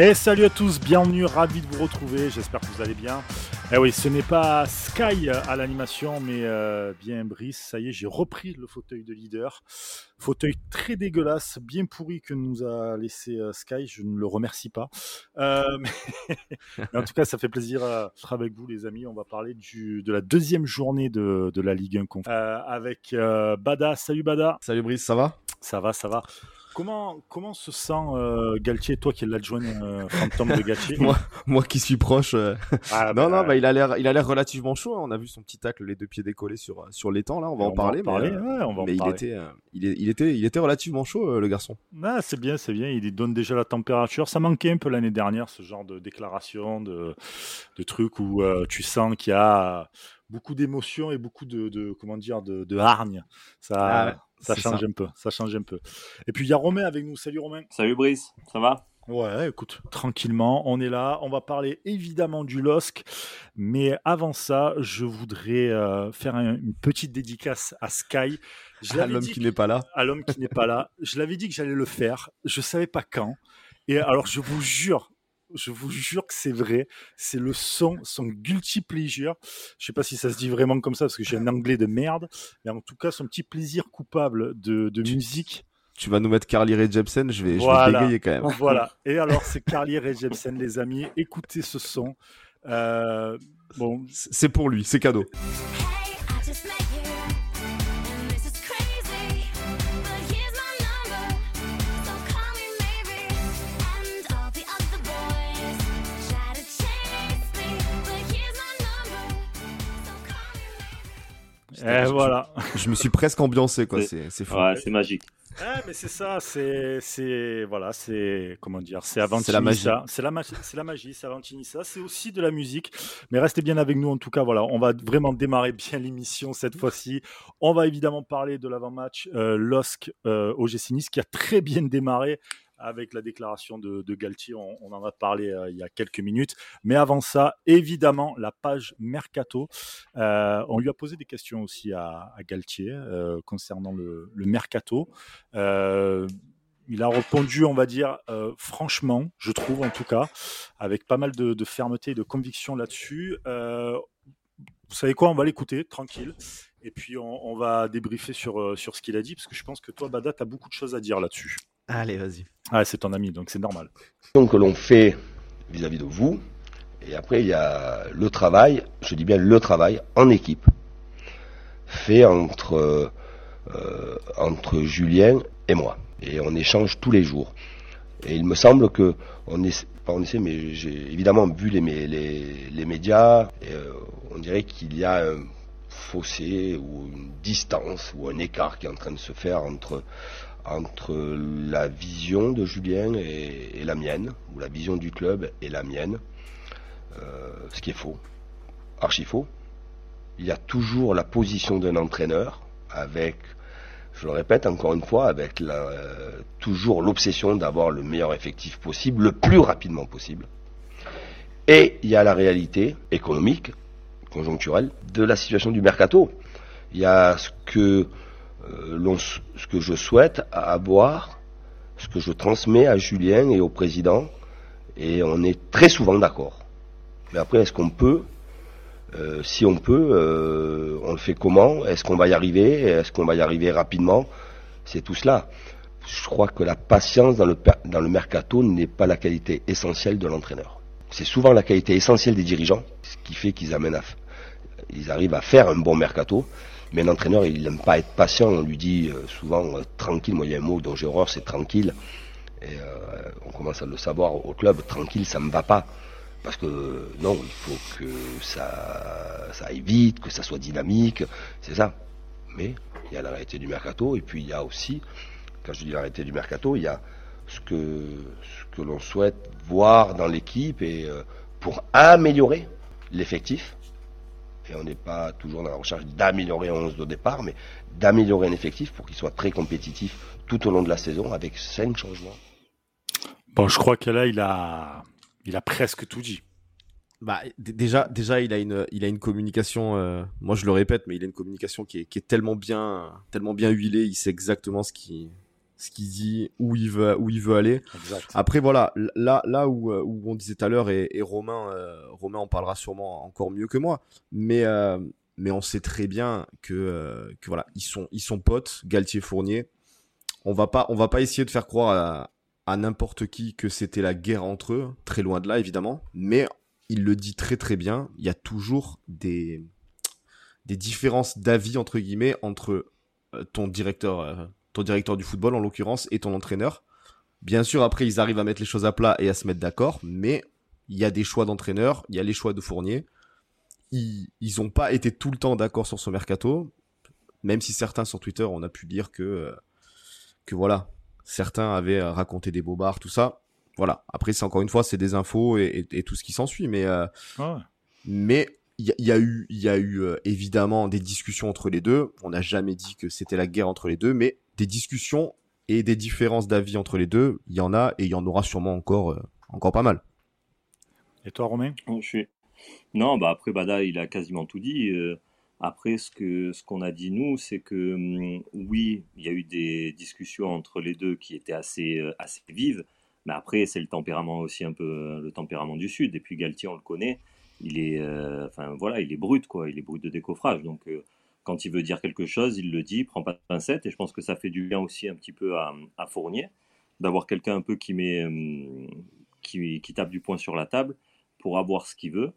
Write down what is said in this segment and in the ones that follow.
Et salut à tous, bienvenue, ravi de vous retrouver, j'espère que vous allez bien. Eh oui, ce n'est pas Sky à l'animation, mais euh, bien Brice, ça y est, j'ai repris le fauteuil de leader. Fauteuil très dégueulasse, bien pourri que nous a laissé euh, Sky, je ne le remercie pas. Euh, mais, en tout cas, ça fait plaisir d'être avec vous les amis, on va parler du, de la deuxième journée de, de la Ligue 1 avec Bada. Salut Bada. Salut Brice, ça va? Ça va, ça va. Comment, comment se sent euh, Galtier, toi qui es l'adjoint euh, fantôme de Galtier moi, moi qui suis proche. Euh. Ah, non, bah, non, bah, il a l'air, il a l'air relativement chaud. Hein. On a vu son petit tacle, les deux pieds décollés sur sur l'étang là. On va en parler. mais, mais il était, il, il, était, il était relativement chaud le garçon. Ah, c'est bien, c'est bien. Il donne déjà la température. Ça manquait un peu l'année dernière ce genre de déclaration, de, de trucs où tu sens qu'il y a beaucoup d'émotions et beaucoup de, de, comment dire de, de hargne. Ça. Ah ça change un peu, ça change un peu. Et puis il y a Romain avec nous. Salut Romain. Salut Brice, ça va? Ouais, écoute, tranquillement, on est là. On va parler évidemment du LOSC, mais avant ça, je voudrais euh, faire une petite dédicace à Sky. à l'homme qui n'est pas là. À l'homme qui n'est pas là. Je l'avais dit que j'allais le faire. Je savais pas quand. Et alors, je vous jure, je vous jure que c'est vrai. C'est le son, son guilty pleasure. Je sais pas si ça se dit vraiment comme ça parce que j'ai un anglais de merde. Mais en tout cas, son petit plaisir coupable de, de musique. Tu vas nous mettre Carly Rae Jepsen, je vais, je vais bégayer quand même. Voilà. Et alors, c'est Carly Rae Jepsen, les amis. Écoutez ce son. Euh, bon. C'est pour lui, c'est cadeau. Et voilà. Je me suis presque ambiancé, quoi. C'est fou. Ouais, c'est magique. Ah, mais c'est ça, c'est, c'est, voilà, c'est, comment dire, c'est C'est la magie. C'est la, magie, c'est la magie, c'est ça. C'est aussi de la musique. Mais restez bien avec nous, en tout cas, voilà, on va vraiment démarrer bien l'émission cette fois-ci. On va évidemment parler de l'avant-match euh, LOSC euh, au Nice qui a très bien démarré avec la déclaration de, Galtier. On, en a parlé euh, il y a quelques minutes. Mais avant ça, évidemment, la page Mercato. Euh, on lui a posé des questions aussi à, Galtier euh, concernant le, Mercato. il a répondu, on va dire, franchement, je trouve en tout cas, avec pas mal de, fermeté et de conviction là-dessus. vous savez quoi, on va l'écouter, tranquille. Et puis on, va débriefer sur, sur ce qu'il a dit, parce que je pense que toi, Bada, tu as beaucoup de choses à dire là-dessus. Allez, vas-y. Ah, c'est ton ami, donc c'est normal. Donc, que l'on fait vis-à-vis de vous, et après, il y a le travail, je dis bien le travail en équipe, fait entre, euh, entre Julien et moi. Et on échange tous les jours. Et il me semble que, on est, pas on essaie, mais j'ai évidemment vu les, les, les médias, et, euh, on dirait qu'il y a un fossé ou une distance ou un écart qui est en train de se faire entre, entre la vision de Julien et, la mienne, ou la vision du club et la mienne, euh, ce qui est faux, archi faux. Il y a toujours la position d'un entraîneur, avec, je le répète encore une fois, avec toujours l'obsession d'avoir le meilleur effectif possible, le plus rapidement possible. Et il y a la réalité économique, conjoncturelle, de la situation du mercato. Il y a ce que euh, ce que je souhaite avoir, ce que je transmets à Julien et au président, et on est très souvent d'accord. Mais après, est-ce qu'on peut euh, Si on peut, euh, on le fait comment? Est-ce qu'on va y arriver? Est-ce qu'on va y arriver rapidement? C'est tout cela. Je crois que la patience dans le, mercato n'est pas la qualité essentielle de l'entraîneur. C'est souvent la qualité essentielle des dirigeants, ce qui fait qu'ils à, arrivent à faire un bon mercato. Mais l'entraîneur, il n'aime pas être patient. On lui dit euh, souvent euh, tranquille. Moi, il y a un mot dont j'ai horreur, c'est tranquille. Et euh, on commence à le savoir au club. Tranquille, ça me va pas. Parce que non, il faut que ça, ça aille vite, que ça soit dynamique. C'est ça. Mais il y a la réalité du mercato. Et puis il y a aussi, quand je dis la réalité du mercato, il y a ce que, ce que l'on souhaite voir dans l'équipe et pour améliorer l'effectif et on n'est pas toujours dans la recherche d'améliorer un 11 de départ, mais d'améliorer un effectif pour qu'il soit très compétitif tout au long de la saison avec cinq changements. Bon, je crois que là, il a, il a presque tout dit. Bah, déjà, déjà, il a une, il a une communication. Euh, moi, je le répète, mais il a une communication qui est, qui est tellement bien, tellement bien huilée. Il sait exactement ce qui, ce qu'il dit, où il veut, où il veut aller. Après voilà, là, là où, euh, où on disait tout à l'heure et, Romain, euh, Romain en parlera sûrement encore mieux que moi, mais euh, mais on sait très bien que, que voilà, ils sont ils sont potes, Galtier Fournier. On va pas on va pas essayer de faire croire à, à n'importe qui que c'était la guerre entre eux, très loin de là évidemment, mais il le dit très très bien. Il y a toujours des des différences d'avis entre guillemets entre ton directeur ton directeur du football en l'occurrence et ton entraîneur. Bien sûr, après, ils arrivent à mettre les choses à plat et à se mettre d'accord, mais il y a des choix d'entraîneur, il y a les choix de Fournier. Ils n'ont pas été tout le temps d'accord sur ce mercato, même si certains sur Twitter, on a pu dire que, euh, que voilà, certains avaient raconté des bobards, tout ça. Voilà. Après, c'est encore une fois, c'est des infos et, tout ce qui s'ensuit, mais, euh, mais il y, a eu, il y a eu euh, évidemment des discussions entre les deux. On n'a jamais dit que c'était la guerre entre les deux, mais des discussions et des différences d'avis entre les deux, il y en a et il y en aura sûrement encore, euh, encore pas mal. Et toi, Romain? Je suis... Non, bah après Bada, il a quasiment tout dit. Euh, après, ce que ce qu'on a dit nous, c'est que hum, oui, il y a eu des discussions entre les deux qui étaient assez euh, assez vives. Mais après, c'est le tempérament aussi un peu le tempérament du Sud. Et puis Galtier, on le connaît, il est, enfin voilà, il est brut quoi, il est brut de décoffrage. Donc quand il veut dire quelque chose, il le dit, il prend pas de pincettes. Et je pense que ça fait du bien aussi un petit peu à, Fournier, d'avoir quelqu'un un peu qui, met, euh, qui, tape du poing sur la table pour avoir ce qu'il veut.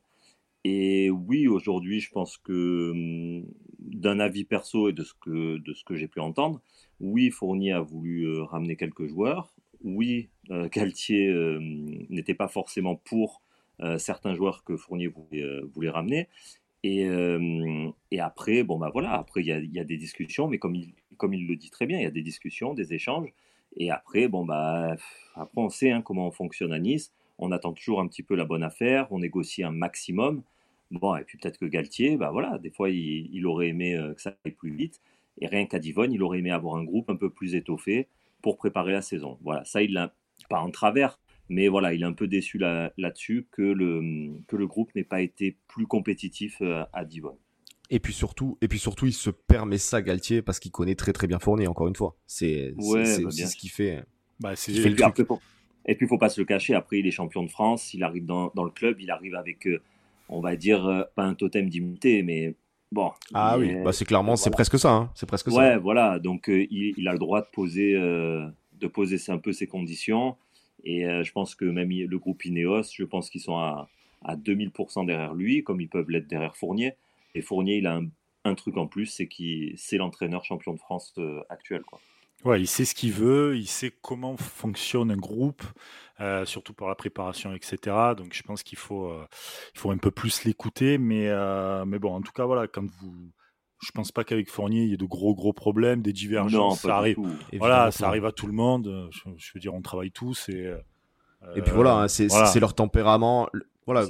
Et oui, aujourd'hui, je pense que euh, d'un avis perso et de ce que, de ce que j'ai pu entendre, oui, Fournier a voulu euh, ramener quelques joueurs. Oui, Galtier n'était pas forcément pour certains joueurs que Fournier voulait ramener. Et, après, bon bah voilà, après il y a, des discussions, mais comme il, le dit très bien, il y a des discussions, des échanges. Et après, bon bah après on sait hein, comment on fonctionne à Nice. On attend toujours un petit peu la bonne affaire, on négocie un maximum. Bon, et puis peut-être que Galtier, bah voilà, des fois il, il aurait aimé que ça aille plus vite. Et rien qu'à Divonne, il aurait aimé avoir un groupe un peu plus étoffé pour préparer la saison. Voilà, ça il l'a pas en travers, mais voilà, il est un peu déçu là-dessus que, le, que le groupe n'ait pas été plus compétitif euh, à Divonne. Et puis surtout, et puis surtout, il se permet ça Galtier parce qu'il connaît très très bien Fournier. Encore une fois, c'est ouais, bah, ce qui fait. Bah, fait le truc. et puis, il faut pas se le cacher. Après, il est champion de France. Il arrive dans, dans le club. Il arrive avec, euh, on va dire, euh, pas un totem d'immunité, mais bon. Ah oui, bah, c'est clairement, c'est presque ça. Hein. C'est presque ouais, ça. Ouais, voilà. Donc, il, il, a le droit de poser, de poser un peu ses conditions. Et euh, je pense que même le groupe Ineos, je pense qu'ils sont à, à 2000% derrière lui, comme ils peuvent l'être derrière Fournier. Et Fournier, il a un, truc en plus, c'est qu'il c'est l'entraîneur champion de France euh, actuel. Quoi. Ouais, il sait ce qu'il veut, il sait comment fonctionne un groupe, euh, surtout pour la préparation, etc. Donc je pense qu'il faut, il faut un peu plus l'écouter. Mais, mais bon, en tout cas, voilà, quand vous, je pense pas qu'avec Fournier, il y ait de gros gros problèmes, des divergences. ça arrive. Voilà, ça arrive à tout le monde. Je, veux dire, on travaille tous et. Euh, et puis voilà, hein, c'est leur tempérament. Voilà,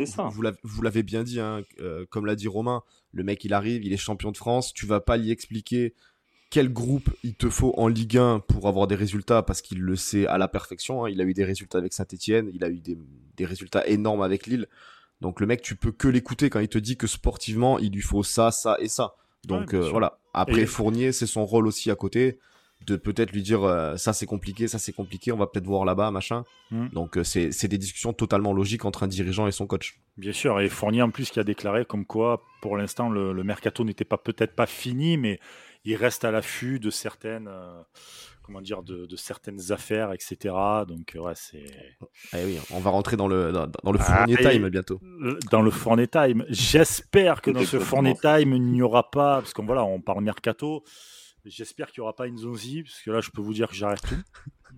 vous l'avez bien dit, hein, euh, comme l'a dit Romain, le mec il arrive, il est champion de France, tu vas pas lui expliquer quel groupe il te faut en Ligue 1 pour avoir des résultats parce qu'il le sait à la perfection. Hein. Il a eu des résultats avec Saint-Etienne, il a eu des, des, résultats énormes avec Lille. Donc le mec, tu peux que l'écouter quand il te dit que sportivement, il lui faut ça, ça et ça. Donc euh, voilà. Après Fournier, c'est son rôle aussi à côté de peut-être lui dire euh, ça c'est compliqué, ça c'est compliqué, on va peut-être voir là-bas, machin. Hmm. Donc euh, c'est des discussions totalement logiques entre un dirigeant et son coach. Bien sûr, et Fournier en plus qui a déclaré comme quoi pour l'instant le, le, mercato n'était pas peut-être pas fini, mais il reste à l'affût de certaines comment dire, de, certaines affaires, etc. Donc, ouais, c'est. Eh oui, on va rentrer dans le, dans, le ah, Fournier Time bientôt. Dans le Fournier Time. J'espère que dans ce Fournier Time, il n'y aura pas, parce qu'on voilà, on parle mercato. J'espère qu'il n'y aura pas une Zonzi, parce que là, je peux vous dire que j'arrête tout.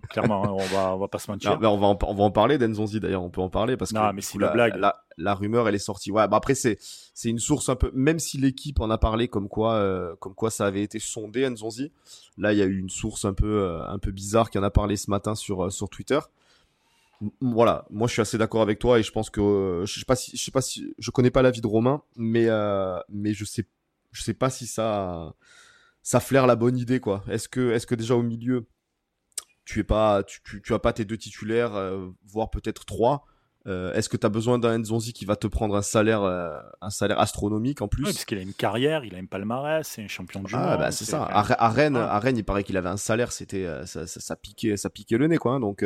Clairement, hein, on, va, on va pas se mentir. on, va en, on va en parler d'Enzonzi d'ailleurs, on peut en parler parce que mais la, blague. La, rumeur, elle est sortie. Ouais, bah après, c'est, c'est une source un peu, même si l'équipe en a parlé comme quoi, euh, comme quoi ça avait été sondé, Nzonzi. Là, il y a eu une source un peu, euh, un peu bizarre qui en a parlé ce matin sur, euh, sur Twitter. voilà, moi je suis assez d'accord avec toi et je pense que je sais pas si je sais pas si je connais pas l'avis de Romain, mais mais je sais je sais pas si ça ça flaire la bonne idée quoi. Est-ce que est-ce que déjà au milieu tu es pas tu, tu, as pas tes deux titulaires voire peut-être trois Euh, est-ce que tu as besoin d'un Nzonzi qui va te prendre un salaire, euh, un salaire astronomique en plus? Parce qu'il a une carrière, il a une palmarès, c'est un champion du ah, monde. Bah, c'est ça. À, Rennes, à Rennes, il paraît qu'il avait un salaire, c'était ça, ça, piquait, ça piquait le nez, quoi. Hein. donc,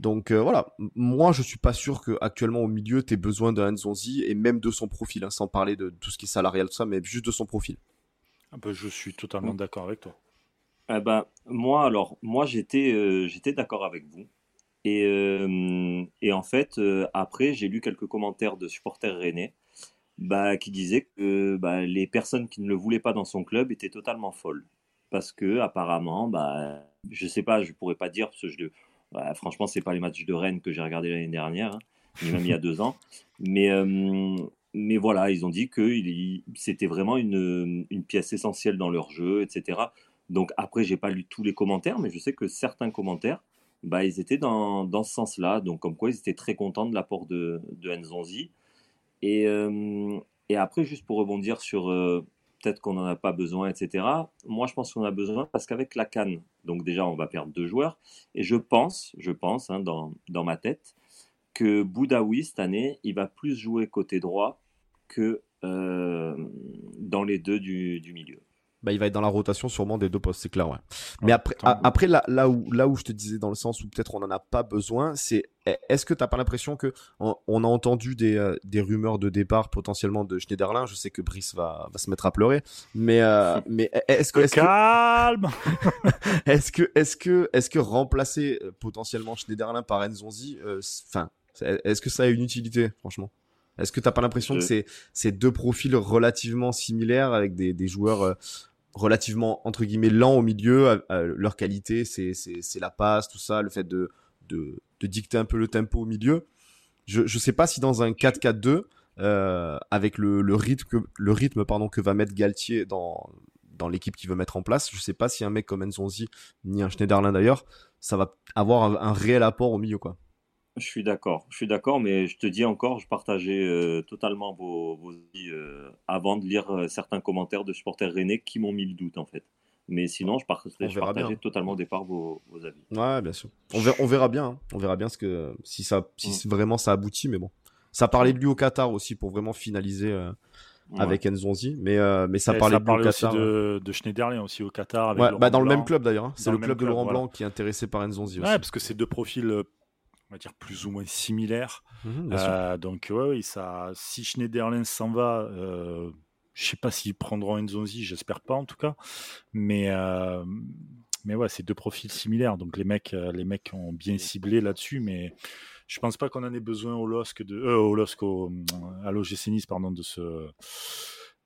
donc voilà. Moi, je suis pas sûr que actuellement au milieu, tu aies besoin d'un Nzonzi et même de son profil, hein, sans parler de tout ce qui est salarial, tout ça, mais juste de son profil. Ah bah, je suis totalement d'accord avec toi. Eh ben, moi, alors, moi, j'étais j'étais d'accord avec vous. Et, euh, et en fait, euh, après, j'ai lu quelques commentaires de supporters rennais bah, qui disaient que bah, les personnes qui ne le voulaient pas dans son club étaient totalement folles. Parce que apparemment, bah, je sais pas, je pourrais pas dire, parce que je, bah, franchement, c'est pas les matchs de Rennes que j'ai regardé l'année dernière, hein, ni même il y a deux ans. Mais, euh, mais voilà, ils ont dit que c'était vraiment une, une, pièce essentielle dans leur jeu, etc. Donc après, j'ai pas lu tous les commentaires, mais je sais que certains commentaires bah, ils étaient dans, dans ce sens-là. Donc, comme quoi, ils étaient très contents de l'apport de, de Nzonzi. Et, euh, et après, juste pour rebondir sur euh, peut-être qu'on n'en a pas besoin, etc. Moi, je pense qu'on a besoin parce qu'avec la Cannes, donc déjà, on va perdre deux joueurs. Et je pense, je pense, hein, dans, dans ma tête, que Boudaoui, cette année, il va plus jouer côté droit que euh, dans les deux du, du milieu bah, il va être dans la rotation sûrement des deux postes, c'est clair, ouais. Mais après, après là, là, où, là où je te disais dans le sens où peut-être on n'en a pas besoin, c'est est-ce que tu n'as pas l'impression que on, a entendu des, euh, des, rumeurs de départ potentiellement de Schneiderlin? Je sais que Brice va, va se mettre à pleurer, mais, euh, mais est-ce que. Est Calme Est-ce que, est-ce que, est-ce que remplacer euh, potentiellement Schneiderlin par Enzonzi, enfin, est-ce que ça a une utilité, franchement? Est-ce que tu n'as pas l'impression que c'est, c'est deux profils relativement similaires avec des, des joueurs relativement entre guillemets lents au milieu. leur qualité, c'est c'est la passe, tout ça, le fait de, de, dicter un peu le tempo au milieu. Je je sais pas si dans un 4-4-2 euh, avec le, le rythme que le rythme pardon que va mettre Galtier dans dans l'équipe qu'il veut mettre en place, je sais pas si un mec comme Enzonzi ni un Schneiderlin d'ailleurs, ça va avoir un, un réel apport au milieu quoi. Je suis d'accord, je suis d'accord, mais je te dis encore, je partageais euh, totalement vos, vos avis euh, avant de lire euh, certains commentaires de supporters rennais qui m'ont mis le doute en fait. Mais sinon, je, partageais, totalement au départ vos, vos, avis. Ouais, bien sûr. On verra, on verra bien, hein. on verra bien ce que si ça, si mm. vraiment ça aboutit, mais bon. Ça parlait de lui au Qatar aussi pour vraiment finaliser avec Nzonzi, mais mais ça parlait, ça parlait aussi de, de, Schneiderlin aussi au Qatar. ouais, bah dans le même club d'ailleurs. Hein. C'est le, club de Laurent Blanc qui est intéressé par Nzonzi aussi. Ouais, parce que c'est deux profils on va dire plus ou moins similaires. Mmh euh, donc oui, ça, si Schneiderlin s'en va, euh, je sais pas s'ils prendront Nzonzi, j'espère pas en tout cas, mais euh, mais ouais, c'est deux profils similaires, donc les mecs, euh, les mecs ont bien ciblé là-dessus, mais je pense pas qu'on en ait besoin au LOSC de, au LOSC au, à l'OGC Nice, pardon, de ce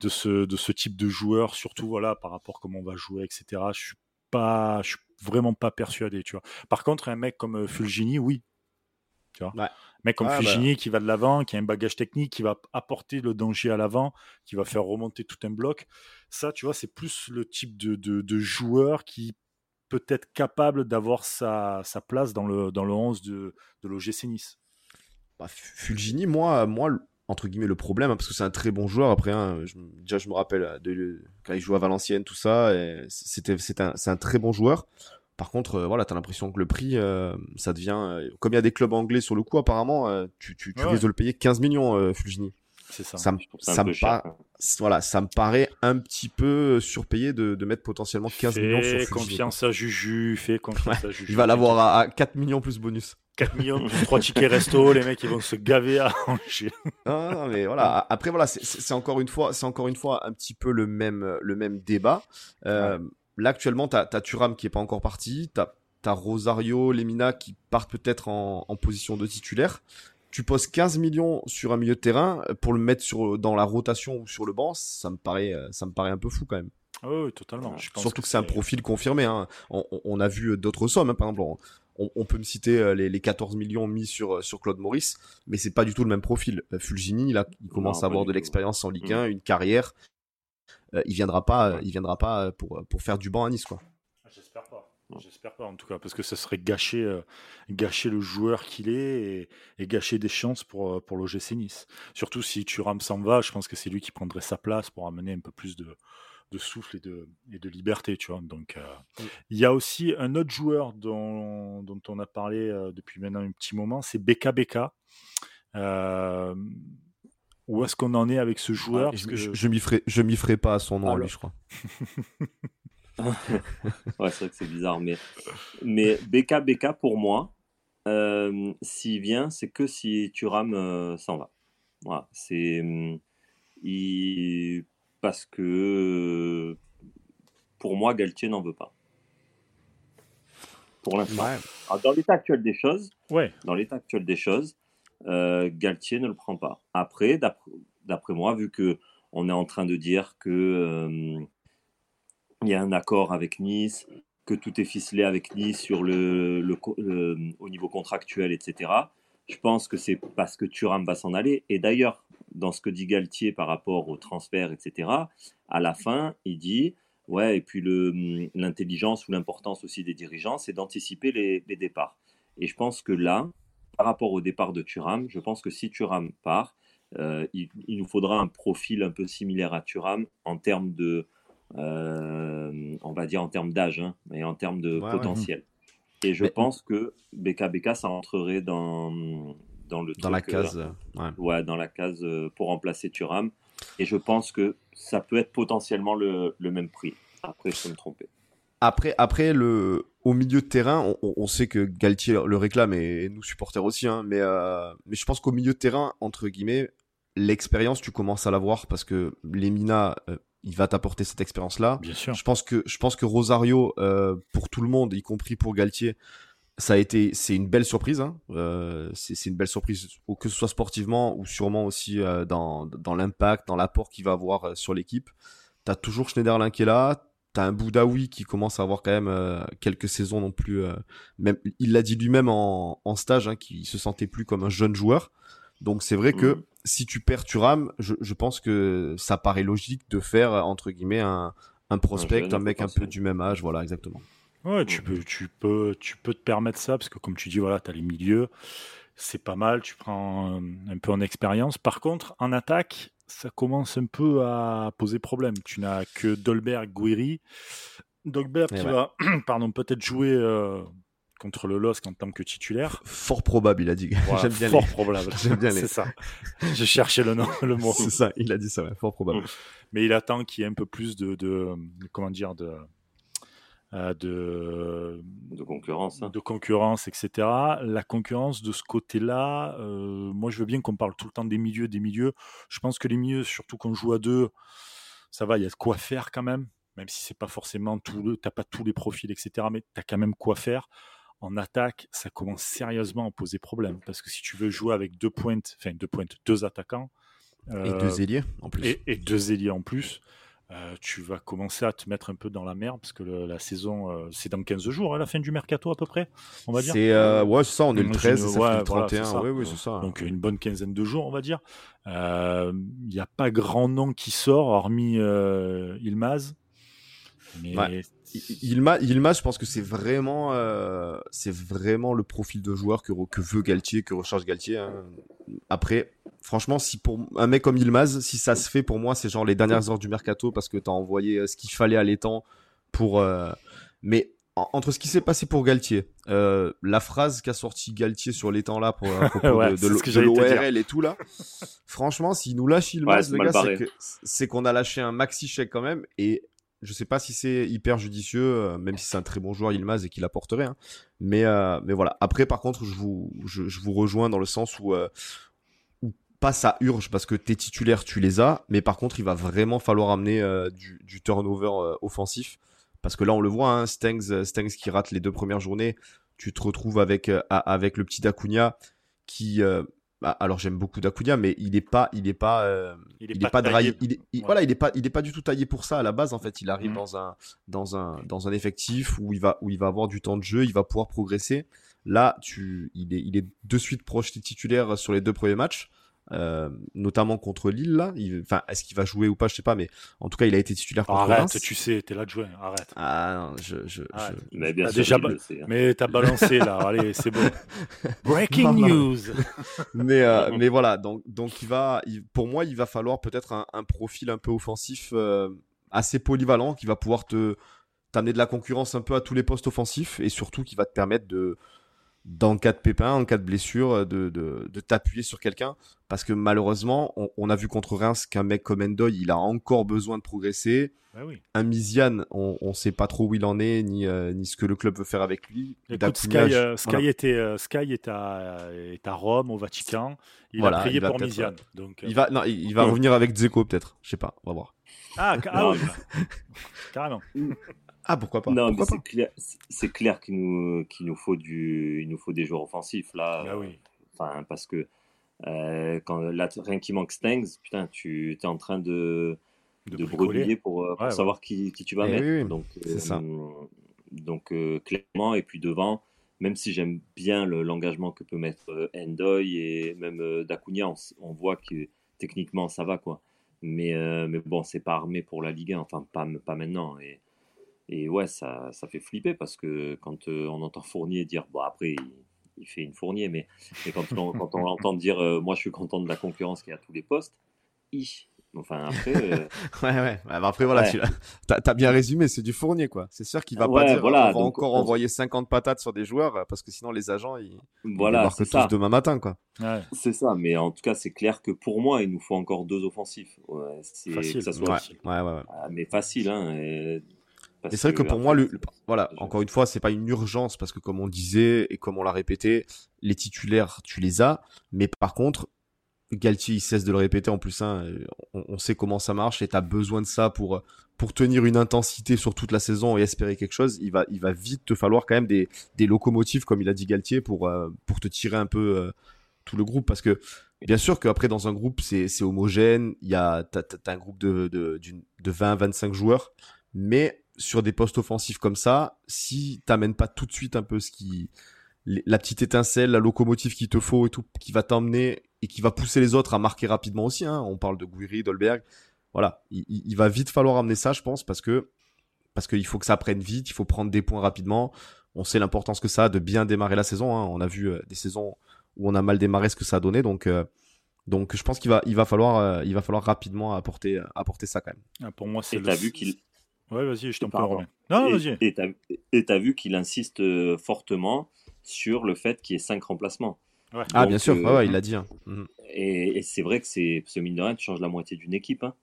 de ce de ce type de joueur, surtout voilà par rapport à comment on va jouer, etc. Je suis pas, je suis vraiment pas persuadé, tu vois. Par contre, un mec comme Fulgini, oui, tu vois. Mec comme ah, bah. qui va de l'avant, qui a un bagage technique, qui va apporter le danger à l'avant, qui va faire remonter tout un bloc. Ça, tu vois, c'est plus le type de, de, joueur qui peut être capable d'avoir sa, sa, place dans le, dans le 11 de, de l'OGC Nice. Bah, Fulgini, moi, moi, entre guillemets, le problème, hein, parce que c'est un très bon joueur. Après, hein, déjà, je me rappelle de, quand il jouait à Valenciennes, tout ça, c'était, c'est un, un, très bon joueur. Par contre, euh, voilà, t'as l'impression que le prix, euh, ça devient, euh, comme il y a des clubs anglais sur le coup, apparemment, tu, tu, tu risques de le payer 15 millions, Fulgini. C'est ça. Ça, me, ça me voilà, ça me paraît un petit peu surpayé de, de mettre potentiellement 15 millions sur Fulgini. Fais confiance à Juju, fais confiance à Juju. Il va l'avoir à, 4 millions plus bonus. 4 millions plus 3 tickets resto, les mecs ils vont se gaver à manger. non, non, mais voilà. Après voilà, c'est encore une fois, c'est encore une fois un petit peu le même, le même débat. Euh, là actuellement, tu as, Turam qui est pas encore parti, tu as, Rosario, Lemina qui partent peut-être en, position de titulaire. Tu poses 15 millions sur un milieu de terrain pour le mettre sur, dans la rotation ou sur le banc, ça me paraît, ça me paraît un peu fou quand même. Ah oui, totalement. Surtout que, c'est un profil confirmé. Hein. On, a vu d'autres sommes, hein. par exemple. On, peut me citer euh, les, 14 millions mis sur, sur Claude Maurice, mais c'est pas du tout le même profil. Euh, Fulgini, il, il commence à avoir de l'expérience en Ligue 1, mm. une carrière. Euh, il viendra pas, il viendra pas pour, pour faire du banc à Nice, quoi. Ah, j'espère pas. J'espère pas en tout cas, parce que ça serait gâcher, euh, gâcher le joueur qu'il est et, gâcher des chances pour, euh, pour l'OGC Nice. Surtout si Thuram s'en va, je pense que c'est lui qui prendrait sa place pour amener un peu plus de, de souffle et de, et de liberté, tu vois. Donc, il y a aussi un autre joueur dont, dont on a parlé depuis maintenant un petit moment, c'est BKBK. Où est-ce qu'on en est avec ce joueur Parce que je, je m'y ferai, je m'y ferai pas à son nom, lui, je crois. ouais, c'est vrai que c'est bizarre, mais, mais BK, pour moi, euh, s'il vient, c'est que si Thuram euh, s'en va. Voilà, c'est. Il... Parce que. Pour moi, Galtier n'en veut pas. Pour l'instant. Dans l'état actuel des choses, ouais. dans l'état actuel des choses, euh, Galtier ne le prend pas. Après, d'après moi, vu que on est en train de dire que euh, il y a un accord avec Nice, que tout est ficelé avec Nice sur le, au niveau contractuel, etc. Je pense que c'est parce que Thuram va s'en aller. Et d'ailleurs, dans ce que dit Galtier par rapport au transfert, etc., à la fin, il dit Ouais, et puis l'intelligence ou l'importance aussi des dirigeants, c'est d'anticiper les, départs. Et je pense que là, par rapport au départ de Thuram, je pense que si Thuram part, euh, il, il, nous faudra un profil un peu similaire à Thuram en termes de, euh, on va dire en termes d'âge, hein, mais en termes de potentiel. Et je pense que BKBK, ça entrerait dans, dans le dans la case, euh, ouais. dans la case pour remplacer Turam. Et je pense que ça peut être potentiellement le, le même prix. Après, je peux me tromper. Après, après le, au milieu de terrain, on, sait que Galtier le réclame et, nous supporters aussi, hein, mais, mais je pense qu'au milieu de terrain, entre guillemets, l'expérience, tu commences à l'avoir parce que les Mina, il va t'apporter cette expérience-là. Bien sûr. Je pense que je pense que Rosario, euh, pour tout le monde, y compris pour Galtier, ça a été, c'est une belle surprise. Hein. Euh, c'est une belle surprise, que ce soit sportivement ou sûrement aussi euh, dans, dans l'impact, dans l'apport qu'il va avoir euh, sur l'équipe. T'as toujours Schneiderlin qui est là. T'as un Boudaoui qui commence à avoir quand même euh, quelques saisons non plus. même, il l'a dit lui-même en, en stage, hein, qu'il se sentait plus comme un jeune joueur. Donc c'est vrai que mm. si tu perds Turam, je, je, pense que ça paraît logique de faire entre guillemets un, un prospect, un, mec un peu du même âge, voilà exactement. Ouais, tu peux, tu peux, tu peux te permettre ça parce que comme tu dis, voilà, t'as les milieux, c'est pas mal, tu prends un, peu en expérience. Par contre, en attaque, ça commence un peu à poser problème. Tu n'as que Dolberg, Guiri. Dolberg qui va, pardon, peut-être jouer euh, contre le LOSC en tant que titulaire. Fort probable, il a dit. J'aime bien fort probable. J'aime bien C'est ça. J'ai cherché le nom, le mot. C'est ça, il a dit ça, ouais, fort probable. Mais il attend qu'il y ait un peu plus de, de comment dire, de, de, de concurrence. Hein. De concurrence, etc. La concurrence de ce côté-là, euh, moi je veux bien qu'on parle tout le temps des milieux, des milieux. Je pense que les milieux, surtout qu'on joue à deux, ça va, il y a de quoi faire quand même. Même si c'est pas forcément tout le, t'as pas tous les profils, etc. Mais tu as quand même quoi faire en attaque, ça commence sérieusement à poser problème. Parce que si tu veux jouer avec deux pointes, enfin deux pointes, deux attaquants. et deux euh, ailiers en plus. Et, deux ailiers en plus. Euh, tu vas commencer à te mettre un peu dans la merde parce que la saison, euh, c'est dans 15 jours, à hein, la fin du mercato à peu près, on va dire. C'est ouais, ça, on est le 13, ça le 31, ouais, ouais, c'est ça. Donc une bonne quinzaine de jours, on va dire. Il n'y a pas grand nom qui sort, hormis Ilmaz. Mais Ilma, Ilma, je pense que c'est vraiment, euh, c'est vraiment le profil de joueur que, que veut Galtier, que recherche Galtier. Hein. Après, franchement, si pour un mec comme Ilmaz, si ça se fait pour moi, c'est genre les dernières heures du mercato parce que t'as envoyé euh, ce qu'il fallait à l'étang pour. Euh... Mais entre ce qui s'est passé pour Galtier, euh, la phrase qu'a sorti Galtier sur l'étang là pour à propos de, de l'ORL et tout là, franchement, s'il nous lâche Ilmaz, le gars, c'est qu'on a lâché un maxi chèque quand même et je sais pas si c'est hyper judicieux, euh, même si c'est un très bon joueur Ilmaz et qu'il apporterait. Hein. Mais, euh, mais voilà. Après, par contre, je vous, rejoins dans le sens où, euh, où pas ça urge parce que tes titulaires, tu les as. Mais par contre, il va vraiment falloir amener du, turnover offensif. Parce que là, on le voit, hein, Stengs, Stengs qui rate les deux premières journées. Tu te retrouves avec, avec le petit Dacunia qui bah, alors j'aime beaucoup Dakunia, mais il est pas, il est pas, euh, il est, pas, taillé. Voilà, il est pas, il est pas du tout taillé pour ça à la base. En fait, il arrive mm. dans un, dans un, dans un effectif où il va, où il va avoir du temps de jeu, il va pouvoir progresser. Là, tu, il est, il est de suite proche des titulaires sur les deux premiers matchs. Euh, notamment contre Lille là. Enfin, est-ce qu'il va jouer ou pas, je sais pas, mais en tout cas, il a été titulaire contre Arrête, tu sais, t'es là de jouer, arrête. Ah non, je, je, Mais bien sûr, déjà, hein. mais t'as balancé là, allez, c'est bon. Breaking news. mais euh, mais voilà, donc donc il va, pour moi, il va falloir peut-être un, un, profil un peu offensif. Euh, assez polyvalent, qui va pouvoir te t'amener de la concurrence un peu à tous les postes offensifs et surtout qui va te permettre de dans cas de pépin, en cas de blessure, de, de, de t'appuyer sur quelqu'un. Parce que malheureusement, on, on, a vu contre Reims qu'un mec comme Endoy, il a encore besoin de progresser. Bah oui. Un Misian, on ne sait pas trop où il en est, ni, euh, ni ce que le club veut faire avec lui. Écoute, Sky, euh, Sky, voilà. était, euh, Sky est, à, est à Rome, au Vatican. Il voilà, a prié pour Misian. Donc, il va, non, il, il va revenir avec Zeko, peut-être. Je sais pas, on va voir. Ah, ah oui. carrément. Ah pourquoi pas Non, pourquoi mais c'est clair, c'est clair qu'il nous, qu'il nous faut du, il nous faut des joueurs offensifs là. Ah oui. Enfin parce que euh, quand là, rien qui manque Stengs, putain, tu es en train de De de bricoler. bredouiller pour, euh, pour Ouais, savoir qui, qui tu vas Eh mettre. oui, oui, donc c'est ça. donc euh, clairement et puis devant, même si j'aime bien le- l'engagement que peut mettre Endoy et même euh, Dacunia, on, voit que techniquement ça va quoi. Mais euh, mais bon, c'est pas armé pour la Ligue 1, enfin pas pas maintenant et et ouais, ça, ça fait flipper parce que quand euh, on entend Fournier dire, bon après, il, il fait une Fournier, mais, mais quand, on, quand on l'entend dire, euh, moi je suis content de la concurrence qu'il y a à tous les postes, hi. Enfin après, euh, Ouais, ouais. Bah, bah, après, voilà, Ouais. tu l'as- t'as as bien résumé, c'est du fournier, quoi. C'est sûr qu'il va pas dire voilà, on va donc, encore on- envoyer 50 patates sur des joueurs parce que sinon les agents ils, ils voilà, débarquent c'est tous ça. demain matin, quoi. Ouais. C'est ça, mais en tout cas, c'est clair que pour moi, il nous faut encore deux offensifs. Facile. que ça soit Ouais, facile. ouais, ouais. ouais. Ah, mais facile, hein. et- parce Et c'est vrai que pour moi, le, le- voilà, encore une fois, c'est pas une urgence parce que comme on disait et comme on l'a répété, les titulaires, tu les as, mais par contre, Galtier, il cesse de le répéter en plus, hein, on, on sait comment ça marche et t'as besoin de ça pour pour tenir une intensité sur toute la saison et espérer quelque chose. Il va il va vite te falloir quand même des des locomotives comme il a dit Galtier pour euh, pour te tirer un peu euh, tout le groupe parce que bien sûr qu'après dans un groupe c'est c'est homogène, il y a t'as t'as- t'as un groupe de de d'une- de 20 25 joueurs, mais sur des postes offensifs comme ça, si t'amènes pas tout de suite un peu ce qui la petite étincelle, la locomotive qu'il te faut et tout, qui va t'emmener et qui va pousser les autres à marquer rapidement aussi. Hein. On parle de Guiri, Dolberg. Voilà, il, il- il va vite falloir amener ça, je pense, parce que parce qu'il faut que ça prenne vite, il faut prendre des points rapidement. On sait l'importance que ça a de bien démarrer la saison. hein. On a vu euh, des saisons où on a mal démarré ce que ça a donné, donc euh, donc je pense qu'il va il va falloir euh, il va falloir rapidement apporter apporter ça quand même. Ah, pour moi, c'est Et le. t'as vu qu'il Ouais, vas-y, je t'en prie. Non, et- vas-y. et t'as vu qu'il insiste euh, fortement sur le fait qu'il y ait cinq remplacements. Ouais. Ah bien sûr, euh, ouais, ouais, il l'a dit. hein. Mhm. Et, et c'est vrai que c'est ce mine de rien, tu changes la moitié d'une équipe. hein.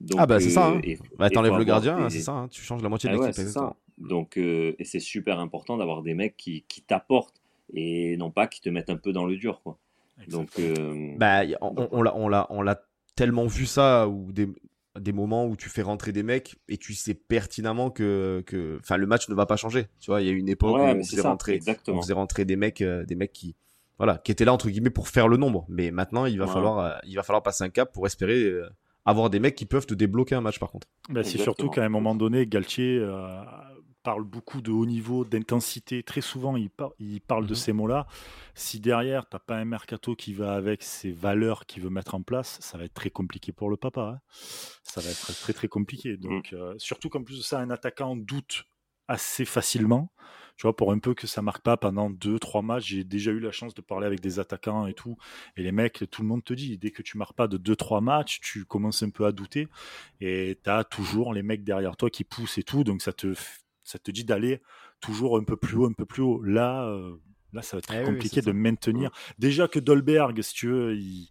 Donc, Ah bah c'est ça. euh, Hein. et- Bah, t'enlèves le gardien, hein, c'est ça. hein. Tu changes la moitié de Ah ouais, l'équipe. c'est exactement. ça. Donc, euh, et c'est super important d'avoir des mecs qui, qui t'apportent et non pas qui te mettent un peu dans le dur. Quoi. Donc, euh, Bah, on, on l'a, on l'a, on l'a tellement vu ça ou des, des moments où tu fais rentrer des mecs et tu sais pertinemment que, que, enfin, le match ne va pas changer. Tu vois, il y a une époque ouais, où on faisait ça, rentrer, on exactement. faisait rentrer des mecs, euh, des mecs qui, voilà, qui étaient là entre guillemets pour faire le nombre. Mais maintenant, il va Ouais. falloir, euh, il va falloir passer un cap pour espérer euh, avoir des mecs qui peuvent te débloquer un match par contre. Bah, c'est surtout qu'à un moment donné, Galtier euh, parle beaucoup de haut niveau, d'intensité. Très souvent, il, par- il parle de Mhm. ces mots-là. Si derrière, tu n'as pas un mercato qui va avec ses valeurs qu'il veut mettre en place, ça va être très compliqué pour le papa. hein. Ça va être très, très compliqué. Donc, euh, surtout qu'en plus de ça, un attaquant doute assez facilement. Tu vois, pour un peu que ça marque pas pendant deux, trois matchs, j'ai déjà eu la chance de parler avec des attaquants et tout. Et les mecs, tout le monde te dit, dès que tu marques pas de deux, trois matchs, tu commences un peu à douter. Et tu as toujours les mecs derrière toi qui poussent et tout. Donc ça te, ça te dit d'aller toujours un peu plus haut, un peu plus haut. Là, euh, là ça va être Eh compliqué de ça. maintenir. Déjà que Dolberg, si tu veux, il...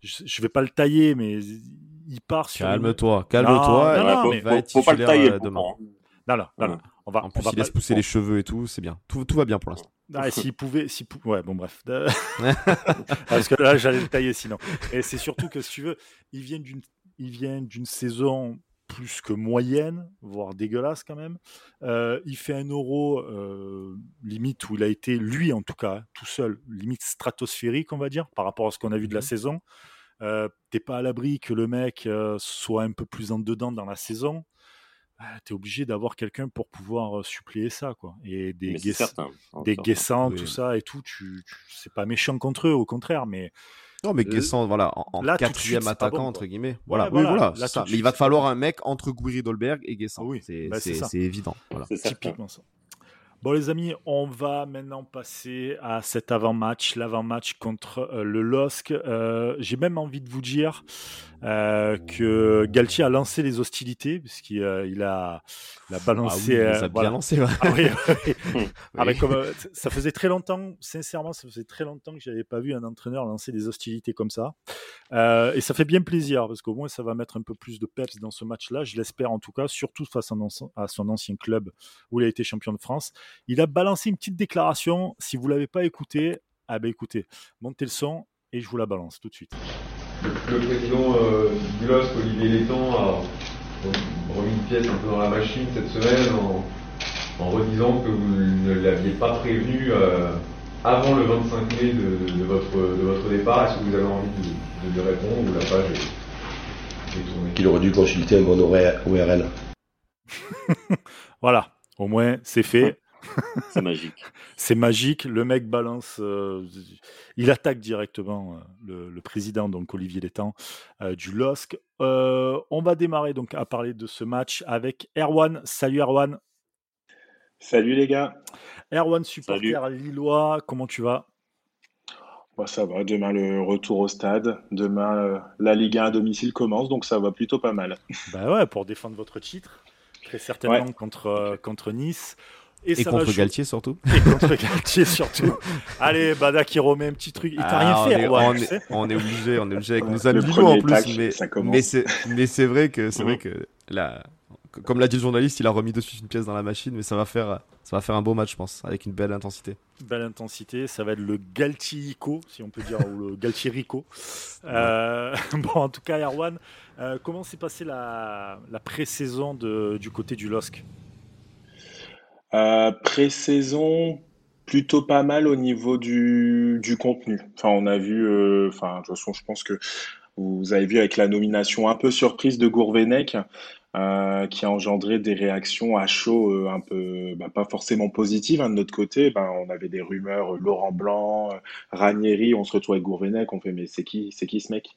je, je vais pas le tailler, mais il part sur. une- Calme-toi, calme-toi. Non, mais- va faut- être faut pas le tailler euh, le demain. Non, non, non. On va, En on plus, va il pas- laisse pousser les cheveux et tout, c'est bien. Tout, tout va bien pour l'instant. Ah, s'il pouvait, s'il pou- ouais, bon bref. Parce que là, j'allais le tailler sinon. Et c'est surtout que si tu veux, il vient d'une, il vient d'une saison plus que moyenne, voire dégueulasse quand même. Euh, il fait un euro euh, limite où il a été, lui en tout cas, tout seul, limite stratosphérique, on va dire, par rapport à ce qu'on a vu de la Mhm. saison. Euh, T'es pas à l'abri que le mec euh, soit un peu plus en dedans dans la saison. tu es obligé d'avoir quelqu'un pour pouvoir suppléer ça, quoi. Et des Guess- certain. des. Guessants, Oui. tout ça et tout, tu, tu- c'est pas méchant contre eux, au contraire, mais Non, mais Euh, Guessant, voilà, en, en là, tout de suite, quatrième attaquant, bon, entre guillemets. Voilà, Ouais, oui, voilà, voilà, là, ça. Mais il va te falloir un mec entre Guiri Dolberg et Guessant. Oui, c'est bah, c'est évident. Voilà. Typiquement ça. Bon les amis, on va maintenant passer à cet avant-match, l'avant-match contre euh, le LOSC. Euh, j'ai même envie de vous dire euh, que Galtier a lancé les hostilités, puisqu'il a, il a balancé... Ah oui, il a bien lancé. Ah oui, ah, comme, ça faisait très longtemps, sincèrement, ça faisait très longtemps que je n'avais pas vu un entraîneur lancer des hostilités comme ça. et ça fait bien plaisir, parce qu'au moins ça va mettre un peu plus de peps dans ce match-là, je l'espère en tout cas, surtout face à son ancien club où il a été champion de France. Il a balancé une petite déclaration. Si vous ne l'avez pas écouté, ah ben écoutez, montez le son et je vous la balance tout de suite. Le, président euh, du LOSC, Olivier Létang, a remis une pièce un peu dans la machine cette semaine en, redisant que vous ne l'aviez pas prévenu euh, avant le 25 mai de, votre, de votre départ. Est-ce que vous avez envie de, de lui répondre ou la page est, tournée Qu'il aurait dû consulter un bon ORL. voilà, au moins c'est fait. C'est magique. c'est magique. Le mec balance, euh, il attaque directement euh, le, président, donc Olivier Létang, euh, du LOSC. on va démarrer donc à parler de ce match avec Erwan. Salut Erwan. Salut les gars. Erwan, supporter lillois, comment tu vas? Bah, Ça va, demain le retour au stade, demain la Ligue 1 à domicile commence, donc ça va plutôt pas mal. Bah ouais, pour défendre votre titre, très certainement contre, contre Nice. Et, contre Galtier surtout. Et contre Galtier surtout. Allez, Bada qui remet un petit truc. Il t'a ah, rien fait, on, est, on, est, obligé, on est obligé avec nos amis en plus. mais, mais c'est, mais c'est vrai que c'est vrai que là, comme l'a dit le journaliste, il a remis dessus une pièce dans la machine, mais ça va faire, ça va faire un beau match, je pense, avec une belle intensité. Belle intensité, ça va être le Galtierico, si on peut dire, ou le Galtierico. Euh, bon, en tout cas, Erwan, euh, comment s'est passée la, la pré-saison du côté du LOSC euh, Pré-saison, plutôt pas mal au niveau du, du contenu. Enfin, on a vu, euh, enfin, de toute façon, je pense que vous avez vu avec la nomination un peu surprise de Gourvenec, euh, qui a engendré des réactions à chaud euh, un peu bah, pas forcément positives. Hein, de notre côté, ben, on avait des rumeurs euh, Laurent Blanc, Ranieri, on se retrouve avec Gourvenec, on fait mais c'est qui, c'est qui ce mec?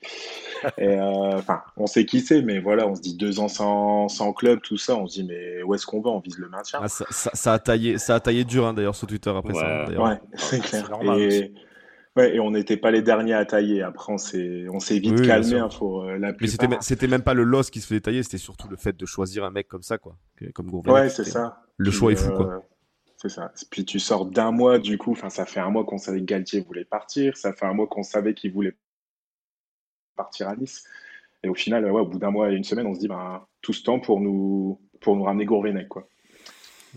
Enfin, on sait qui c'est, mais voilà, on se dit deux ans sans, sans club, tout ça, on se dit mais où est-ce qu'on va? On vise le maintien. Ah, ça, ça, a taillé, ça a taillé dur hein, d'ailleurs sur Twitter après ça. Ouais, c'est clair. Et, Ouais, et on n'était pas les derniers à tailler. Après, on s'est, on s'est vite calmé. Hein, euh, la Mais c'était, c'était même pas le loss qui se faisait tailler, c'était surtout le fait de choisir un mec comme ça, quoi. Comme Ouais, c'est ça. Le choix est fou, quoi. Euh, c'est ça. Puis tu sors d'un mois, du coup, enfin, ça fait un mois qu'on savait que Galtier voulait partir, ça fait un mois qu'on savait qu'il voulait partir à Nice. Et au final, ouais, au bout d'un mois et une semaine, on se dit, ben, tout ce temps pour nous, pour nous ramener Gourvenec, quoi.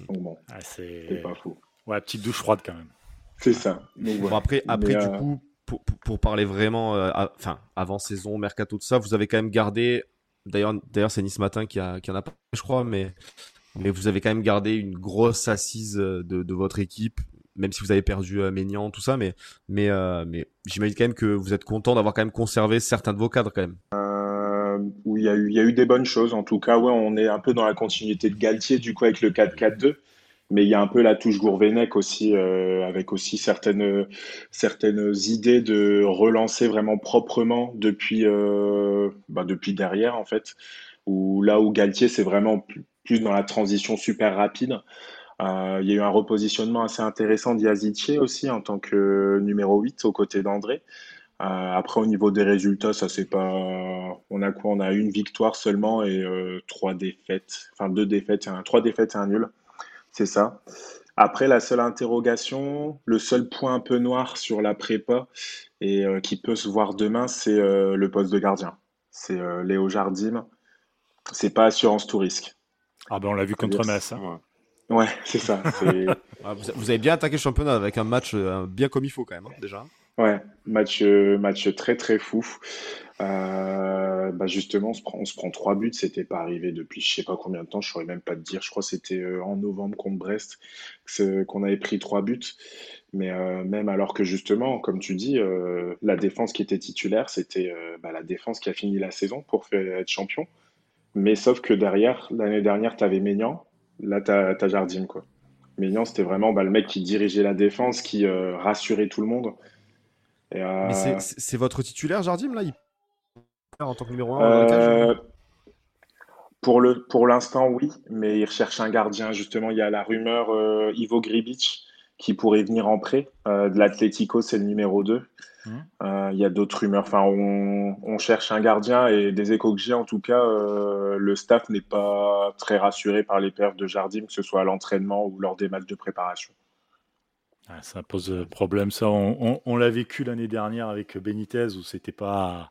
Donc bon, ah, c'est pas fou. Ouais, petite douche froide quand même. C'est ça. bon, après, après du euh, coup, pour, pour, parler vraiment, euh, enfin, avant saison, mercato, tout ça, vous avez quand même gardé. D'ailleurs, d'ailleurs, c'est Nice Matin qui, a, qui en a pas, je crois, mais, mais vous avez quand même gardé une grosse assise euh, de, de votre équipe, même si vous avez perdu euh, Ménian, tout ça, mais, mais, mais j'imagine quand même que vous êtes content d'avoir quand même conservé certains de vos cadres quand même. Euh, où il y, a eu, il y a eu des bonnes choses. En tout cas, ouais, on est un peu dans la continuité de Galtier, du coup, avec le 4-4-2 mais il y a un peu la touche Gourvenec aussi, euh, avec aussi certaines, certaines idées de relancer vraiment proprement depuis, euh, bah depuis derrière, en fait. Où, là où Galtier, c'est vraiment plus dans la transition super rapide. Euh, il y a eu un repositionnement assez intéressant d'Iazitier aussi en tant que numéro 8 aux côtés d'André. Après, au niveau des résultats, ça c'est pas. On a quoi? On a une victoire seulement et trois défaites. Enfin, deux défaites, trois défaites et un nul. C'est ça. Après, la seule interrogation, le seul point un peu noir sur la prépa et euh, qui peut se voir demain, c'est euh, le poste de gardien. C'est euh, Léo Jardim. C'est pas assurance tout risque. Ah ben on l'a vu contre Metz. Hein. Ouais, c'est ça. Ah, vous avez bien attaqué le championnat avec un match bien comme il faut quand même, hein, déjà. Ouais, match, match très très fou. Euh, bah justement, on se prend, trois buts. C'était pas arrivé depuis je sais pas combien de temps. Je saurais même pas te dire. Je crois que c'était euh, en novembre contre Brest qu'on avait pris trois buts. Mais euh, même alors que justement, comme tu dis, euh, la défense qui était titulaire, c'était euh, bah, la défense qui a fini la saison pour être champion. Mais sauf que derrière, l'année dernière, tu avais Ménian. Là, tu as, Jardim. Quoi. C'était vraiment bah, le mec qui dirigeait la défense, qui rassurait tout le monde. Mais c'est votre titulaire, Jardim, là en tant que numéro 1 euh, Pour le pour l'instant, oui, mais il recherche un gardien. Justement, il y a la rumeur Ivo Gribic qui pourrait venir en prêt. de l'Atlético, c'est le numéro 2. Mmh. Il y a d'autres rumeurs. Enfin, on, on, cherche un gardien et des échos que j'ai, en tout cas, le staff n'est pas très rassuré par les perfs de Jardim, que ce soit à l'entraînement ou lors des matchs de préparation. Ça pose problème, ça. On, on l'a vécu l'année dernière avec Benitez où c'était pas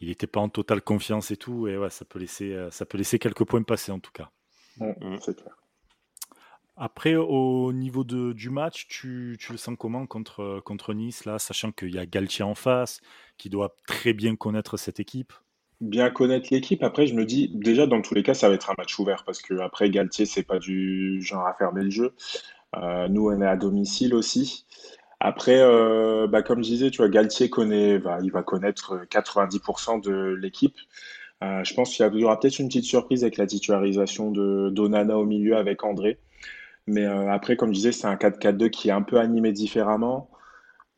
il n'était pas en totale confiance et tout. Et ouais, ça peut laisser, euh, ça peut laisser quelques points passer en tout cas. Mm, c'est clair. Après, au niveau de, du match, tu, tu, le sens comment contre, contre Nice, là, sachant qu'il y a Galtier en face, qui doit très bien connaître cette équipe? Bien connaître l'équipe. Après, je me dis, déjà, dans tous les cas, ça va être un match ouvert, parce que après, Galtier, c'est pas du genre à fermer le jeu. Euh, nous, on est à domicile aussi. Après, euh, bah, comme je disais, tu vois, Galtier connaît, va, il va connaître 90% de l'équipe. Euh, je pense qu'il y aura peut-être une petite surprise avec la titularisation de d'Onana au milieu avec André. Mais euh, après, comme je disais, c'est un 4-4-2 qui est un peu animé différemment.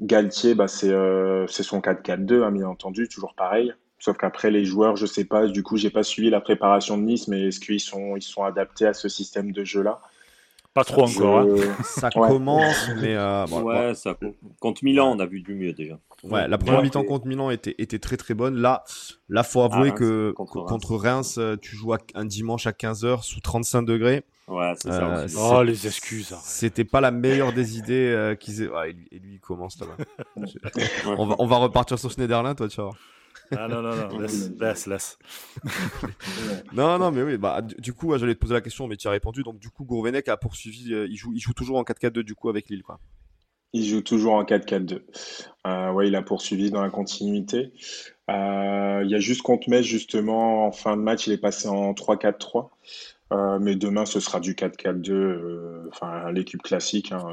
Galtier, bah, c'est son 4-4-2, hein, bien entendu, toujours pareil. Sauf qu'après, les joueurs, je sais pas, du coup, j'ai pas suivi la préparation de Nice, mais est-ce qu'ils sont, ils sont adaptés à ce système de jeu-là? Pas trop encore. Hein. Ça commence, mais. Euh, ouais, Ça, contre Milan, on a vu du mieux déjà. Ouais, la première mi-temps contre Milan était, était très très bonne. Là, là faut avouer que contre, Reims. euh, tu joues un dimanche à 15h sous 35 degrés. Ouais, c'est ça. Euh, oh, les excuses. C'était pas la meilleure des idées euh, qu'ils aient. Ouais, et lui, il commence là-bas. on, va, on va repartir sur Schneiderlin, toi, tu vois. Ah non, non, non, laisse, laisse, laisse. non, non, mais oui, bah, du, coup, j'allais te poser la question, mais tu as répondu. Donc, du coup, Gourvenec a poursuivi, euh, il, joue, il joue toujours en 4-4-2 du coup avec Lille, quoi. Il joue toujours en 4-4-2. Euh, ouais, il a poursuivi dans la continuité. Euh, il y a juste contre Metz, justement, en fin de match, il est passé en 3-4-3. Euh, mais demain, ce sera du 4-4-2, euh, enfin l'équipe classique, hein,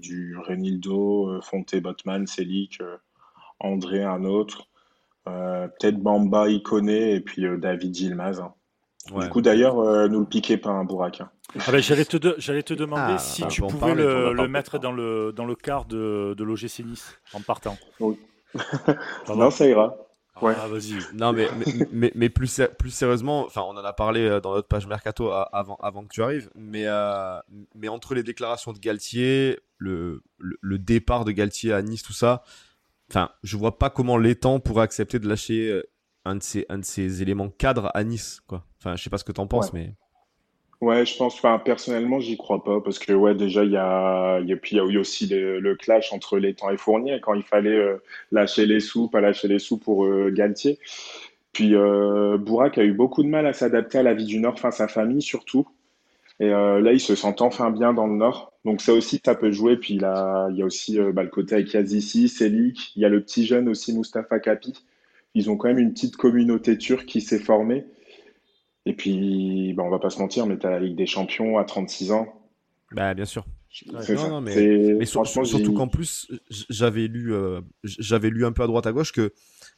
du Renildo, Fonte, Botman, Selic, André, un autre. Euh, peut-être Bamba, connaît et puis euh, David Gilmaz. Hein. Du coup, d'ailleurs, euh, nous le piquez pas, un hein, Bourak. Hein. Ah ben, j'allais te, j'allais te demander ah, si tu pouvais le, mettre dans le, dans le quart de, de l'OGC Nice en partant. non, ça ira. Ah, vas-y. Non, mais, mais, mais, plus, plus sérieusement, enfin, on en a parlé dans notre page Mercato avant, avant que tu arrives, mais, mais entre les déclarations de Galtier, le, le, le, départ de Galtier à Nice, tout ça, Enfin, je vois pas comment l'étang pourrait accepter de lâcher euh, un de ces, un de ces éléments cadres à Nice, quoi. Enfin, je sais pas ce que tu en penses, mais. Ouais, je pense, enfin, personnellement, j'y crois pas, parce que, ouais, déjà, il y a, y a, puis il y a eu aussi le, clash entre l'étang et Fournier, quand il fallait euh, lâcher les sous, pas lâcher les sous pour euh, Galtier. Puis, euh, Bourak a eu beaucoup de mal à s'adapter à la vie du Nord, enfin, sa famille surtout. Et là, il se sent enfin bien dans le Nord. Donc ça aussi, ça peut jouer. Puis là, il y a aussi euh, bah, le côté avec Yazici, Selik. Il y a le petit jeune aussi, Mustapha Kapi. Ils ont quand même une petite communauté turque qui s'est formée. Et puis, bah, on va pas se mentir, mais tu as la Ligue des Champions à 36 ans. Bah, bien sûr. non, mais, surtout qu'en plus, j'avais lu, euh, j'avais lu un peu à droite à gauche que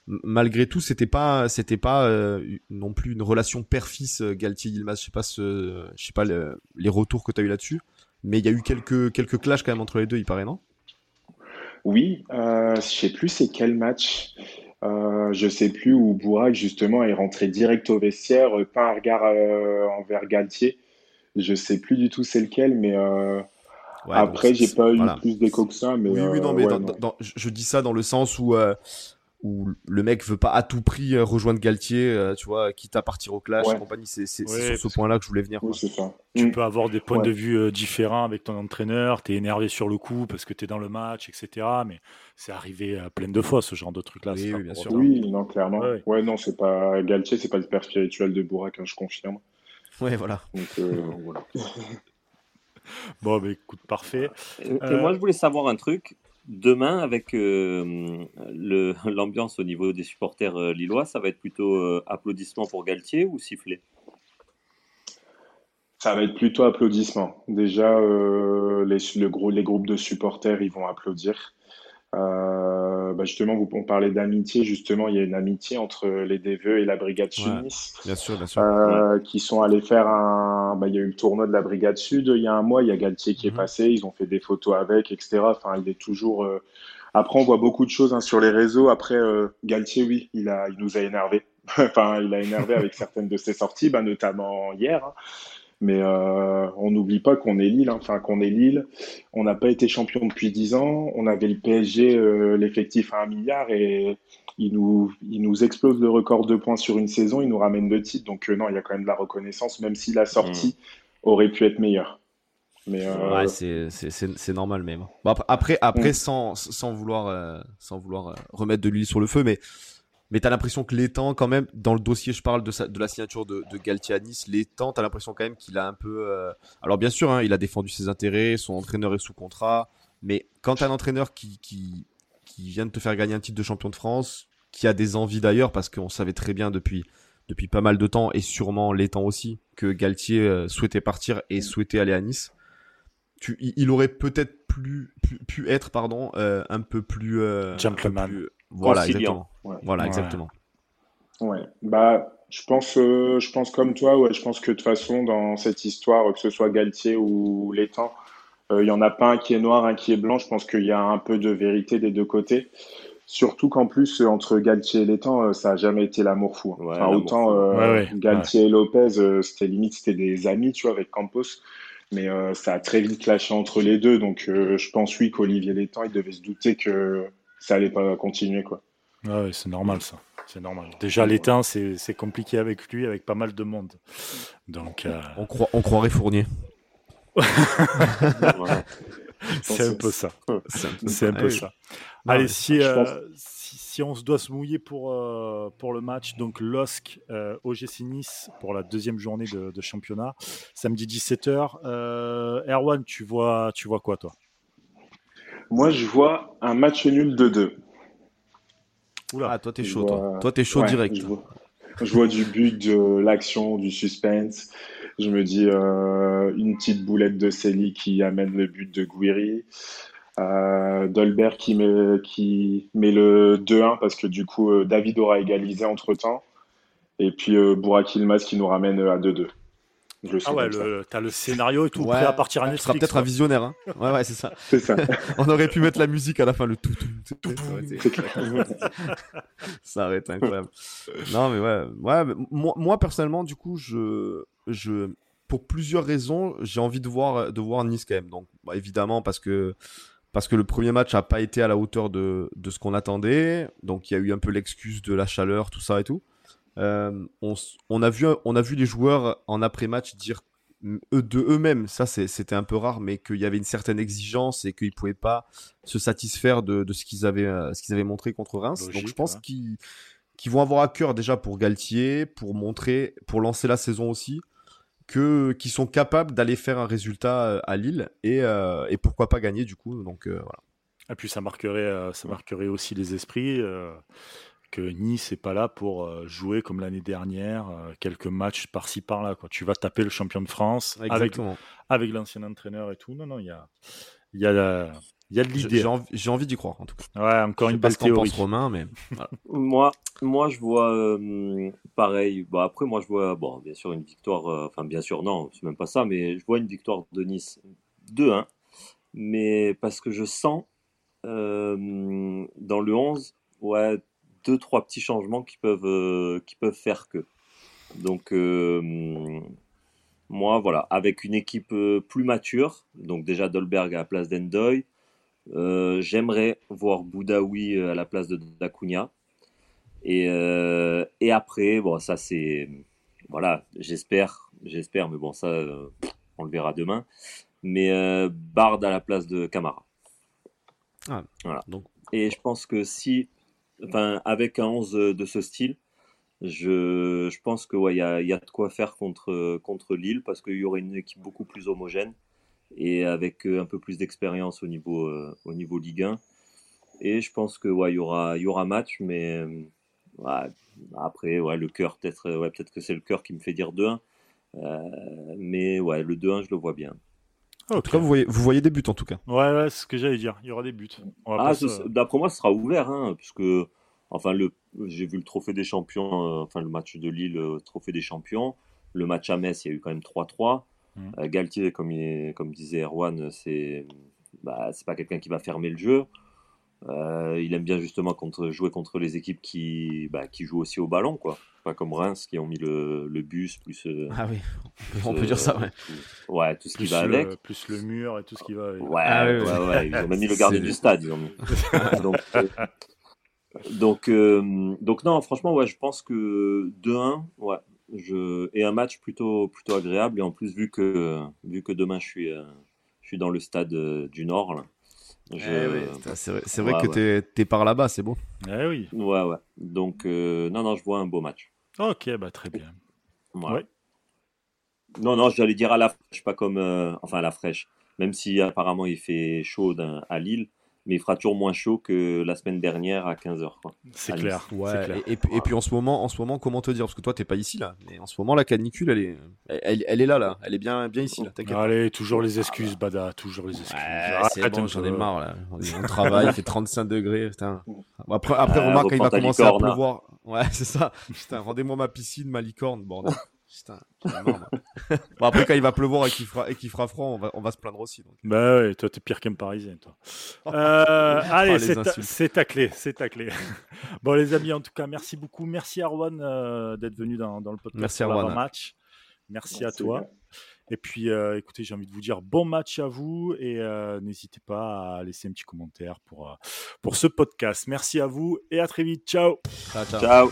malgré tout, c'était pas, c'était pas euh, non plus une relation père-fils Galtier-Yilmaz. Je sais pas, ce, je sais pas les retours que tu as eu là-dessus, mais il y a eu quelques quelques clashs quand même entre les deux, il paraît, non? Oui, euh, je sais plus c'est quel match. Euh, je sais plus où Bourak justement est rentré direct au vestiaire, pas un regard envers Galtier. Je sais plus du tout c'est lequel, mais après j'ai pas eu plus d'écho que ça. Mais, oui, oui, non, mais je dis ça dans le sens où où le mec veut pas à tout prix euh, rejoindre Galtier, euh, tu vois, quitte à partir au clash et compagnie. C'est sur ce point-là que je voulais venir. Tu mm. peux avoir des points de vue euh, différents avec ton entraîneur, tu es énervé sur le coup parce que tu es dans le match, etc. Mais c'est arrivé à plein de fois ce genre de truc-là. Oui, bien sûr. Oui, non, clairement. Ouais, non, c'est pas Galtier, c'est pas le père spirituel de Bourak, hein, je confirme. Ouais, voilà. bon, bah, écoute, parfait. Et, moi, je voulais savoir un truc demain, avec euh, l'ambiance au niveau des supporters euh, lillois, ça va être plutôt euh, applaudissements pour Galtier ou sifflet Ça va être plutôt applaudissements. Déjà, les, les groupes de supporters, ils vont applaudir. Euh, bah justement, vous, on parlait d'amitié. Justement, il y a une amitié entre les Deveux et la Brigade Sud bien sûr, bien sûr. Euh, qui sont allés faire un. Bah, il y a eu le tournoi de la Brigade Sud il y a un mois. Il y a Galtier qui est mhm. passé. Ils ont fait des photos avec, etc. Enfin, il est toujours. Euh, après, on voit beaucoup de choses hein, sur les réseaux. Après, Galtier, oui, il, a, il nous a énervé. enfin, il a énervé avec certaines de ses sorties, bah, notamment hier. Hein. Mais euh, on n'oublie pas qu'on est Lille, hein. enfin qu'on est Lille. On n'a pas été champion depuis 10 ans. On avait le PSG, euh, l'effectif à un milliard, et il nous, il nous explose le record de points sur une saison. Il nous ramène deux titres. Donc euh, non, il y a quand même de la reconnaissance, même si la sortie mmh. aurait pu être meilleure. Mais ouais, c'est normal même. Bon, après, après, mmh. sans, sans vouloir, sans vouloir remettre de l'huile sur le feu, mais mais t'as l'impression que l'étang, quand même, dans le dossier, je parle de, de la signature de, de Galtier à Nice, l'étang, t'as l'impression quand même qu'il a un peu. Euh, alors, bien sûr, hein, il a défendu ses intérêts, son entraîneur est sous contrat, mais quand t'as un entraîneur qui, qui, qui vient de te faire gagner un titre de champion de France, qui a des envies d'ailleurs, parce qu'on savait très bien depuis, depuis pas mal de temps, et sûrement l'étang aussi, que Galtier euh, souhaitait partir et souhaitait aller à Nice. Tu, il aurait peut-être pu, pu, être pardon, euh, un peu plus. Gentleman. Voilà, exactement. Voilà, exactement. Ouais, bah, je pense, euh, je pense comme toi, ouais, je pense que de toute façon, dans cette histoire, que ce soit Galtier ou Létang, euh, il n'y en a pas un qui est noir, un qui est blanc. Je pense qu'il y a un peu de vérité des deux côtés. Surtout qu'en plus, entre Galtier et Létang, euh, ça n'a jamais été l'amour fou. Hein. enfin, autant Galtier et Lopez, c'était limite, c'était des amis, tu vois, avec Campos. Mais ça a très vite clashé entre les deux. Donc, je pense, oui, qu'Olivier Létang, il devait se douter que ça allait pas continuer quoi. Ouais, c'est normal ça. C'est normal. Déjà l'étain c'est compliqué avec lui, avec pas mal de monde. Donc euh, on, croit, on croirait Fournier. c'est un peu ça. C'est un peu ça. Allez, euh, si, si, on se doit se mouiller pour, euh, pour le match, donc LOSC OGC Nice pour la deuxième journée de, de championnat, samedi 17h. Erwan, tu vois, tu vois quoi toi? Moi, je vois un match nul de 2. Oula, ah, toi, t'es chaud, toi. Toi, t'es chaud direct. Je vois... du but, de l'action, du suspense. Je me dis euh, une petite boulette de Célie qui amène le but de Guiri. Euh, Dolbert qui met, qui met le 2-1 parce que du coup, euh, David aura égalisé entre temps. Et puis euh, Ilmaz qui nous ramène à 2-2 ah ouais, t'as le scénario et tout prêt à partir à Netflix. Tu seras peut-être un visionnaire. Hein. Ouais, ouais, c'est ça. c'est ça. On aurait pu mettre la musique à la fin, le tout. tout, ça aurait été incroyable. non, mais ouais. ouais moi, moi, personnellement, du coup, je, je, pour plusieurs raisons, j'ai envie de voir, de voir Nice quand même. Donc, bah, évidemment, parce que parce que le premier match n'a pas été à la hauteur de, de ce qu'on attendait. Donc il y a eu un peu l'excuse de la chaleur, tout ça et tout. Euh, on, a vu, on a vu les joueurs en après-match dire de eux-mêmes, ça c'était un peu rare, mais qu'il y avait une certaine exigence et qu'ils pouvaient pas se satisfaire de, ce qu'ils avaient, euh, ce qu'ils avaient montré contre Reims. Donc je pense qu'ils vont avoir à cœur déjà pour Galtier, pour montrer, pour lancer la saison aussi, que qu'ils sont capables d'aller faire un résultat euh, à Lille et, et pourquoi pas gagner du coup. Donc voilà. Et puis ça marquerait, ça marquerait aussi les esprits que Nice n'est pas là pour euh, jouer comme l'année dernière, euh, quelques matchs par-ci par-là. Quoi. Tu vas taper le champion de France avec, avec l'ancien entraîneur et tout. Non, non, il y a, y, a, y a de l'idée. J'ai envie, d'y croire, en tout cas. Ouais, encore une belle théorie. Romain, mais moi, moi, je vois euh, pareil. Bon, après, moi, je vois, bon, bien sûr, une victoire. Enfin, bien sûr, non, c'est même pas ça, mais je vois une victoire de Nice 2-1. Mais parce que je sens dans le 11, ouais, deux trois petits changements qui peuvent euh, qui peuvent faire que. Donc euh, moi voilà, avec une équipe euh, plus mature, donc déjà Dolberg à la place d'Endoy, j'aimerais voir Boudaoui à la place de Dacunia. Et, et après, bon ça c'est voilà, j'espère, j'espère, mais bon ça on le verra demain. Mais Bard à la place de Camara. Ah, voilà. Donc. Et je pense que si enfin, avec un 11 de ce style, je, pense que ouais, il y a, de quoi faire contre, contre Lille parce qu'il y aurait une équipe beaucoup plus homogène et avec euh, un peu plus d'expérience au niveau, euh, Ligue 1. Et je pense que ouais, il y aura, match, mais après, le cœur, peut-être ouais, peut que c'est le cœur qui me fait dire 2-1. Euh, mais le 2-1, je le vois bien. En tout cas, vous voyez, vous voyez des buts en tout cas. Ouais, ouais c'est ce que j'allais dire. Il y aura des buts. Ah, d'après moi, ce sera ouvert, hein, puisque enfin le, j'ai vu le trophée des champions, euh, enfin le match de Lille, le trophée des champions. Le match à Metz, il y a eu quand même 3-3. Mmh. Euh, Galtier, comme, il, comme disait Erwan, c'est bah, c'est pas quelqu'un qui va fermer le jeu. Euh, il aime bien justement contre, jouer contre les équipes qui, bah, qui jouent aussi au ballon, quoi. Pas comme Reims qui ont mis le, le bus plus. ah oui, on peut, dire ça, ouais. Tout, ouais, tout ce qui va avec. Plus le mur et tout ce qui va avec. Ouais, ah ouais, ouais, Ils ont même mis le gardien du stade, ils ont mis. donc, donc, donc, non, franchement, ouais, je pense que 2-1, ouais. Je... Et un match plutôt, plutôt agréable. Et en plus, vu que, vu que demain, je suis, je suis dans le stade du Nord, là, eh c'est vrai, que tu es, par là-bas, c'est beau. Eh oui. Ouais, ouais. Donc, euh, non, non, je vois un beau match. Ok, bah très bien. Ouais. Non, non, j'allais dire à la fraîche, pas comme. Euh, enfin, à la fraîche. Même si apparemment il fait chaud à Lille, mais il fera toujours moins chaud que la semaine dernière à 15h. C'est clair. Ouais, Et, puis en ce moment, en ce moment, comment te dire? Parce que toi, t'es pas ici là. Mais en ce moment, la canicule, elle est, elle, est là, là. Elle est bien, bien ici là. Allez, toujours les excuses, Bada, toujours les excuses. c'est bon, j'en ai marre là. On travaille, il fait 35 degrés. Putain. Après, après remarque, quand il va commencer à pleuvoir. Ouais, c'est ça. Putain, rendez-moi ma piscine, ma licorne, bordel. Putain, bon, après, quand il va pleuvoir et qu'il fera, et fera froid, on va, on va se plaindre aussi. Donc. Bah ouais, toi, t'es pire qu'un parisien, toi. Euh, allez, c'est ta, clé, c'est ta clé. bon, les amis, en tout cas, merci beaucoup. Merci, Arwan, euh, d'être venu dans, dans, le podcast merci, Arwan. match. Merci, à toi. Et puis, euh, écoutez, j'ai envie de vous dire bon match à vous et n'hésitez pas à laisser un petit commentaire pour, pour ce podcast. Merci à vous et à très vite. ciao. ciao. ciao.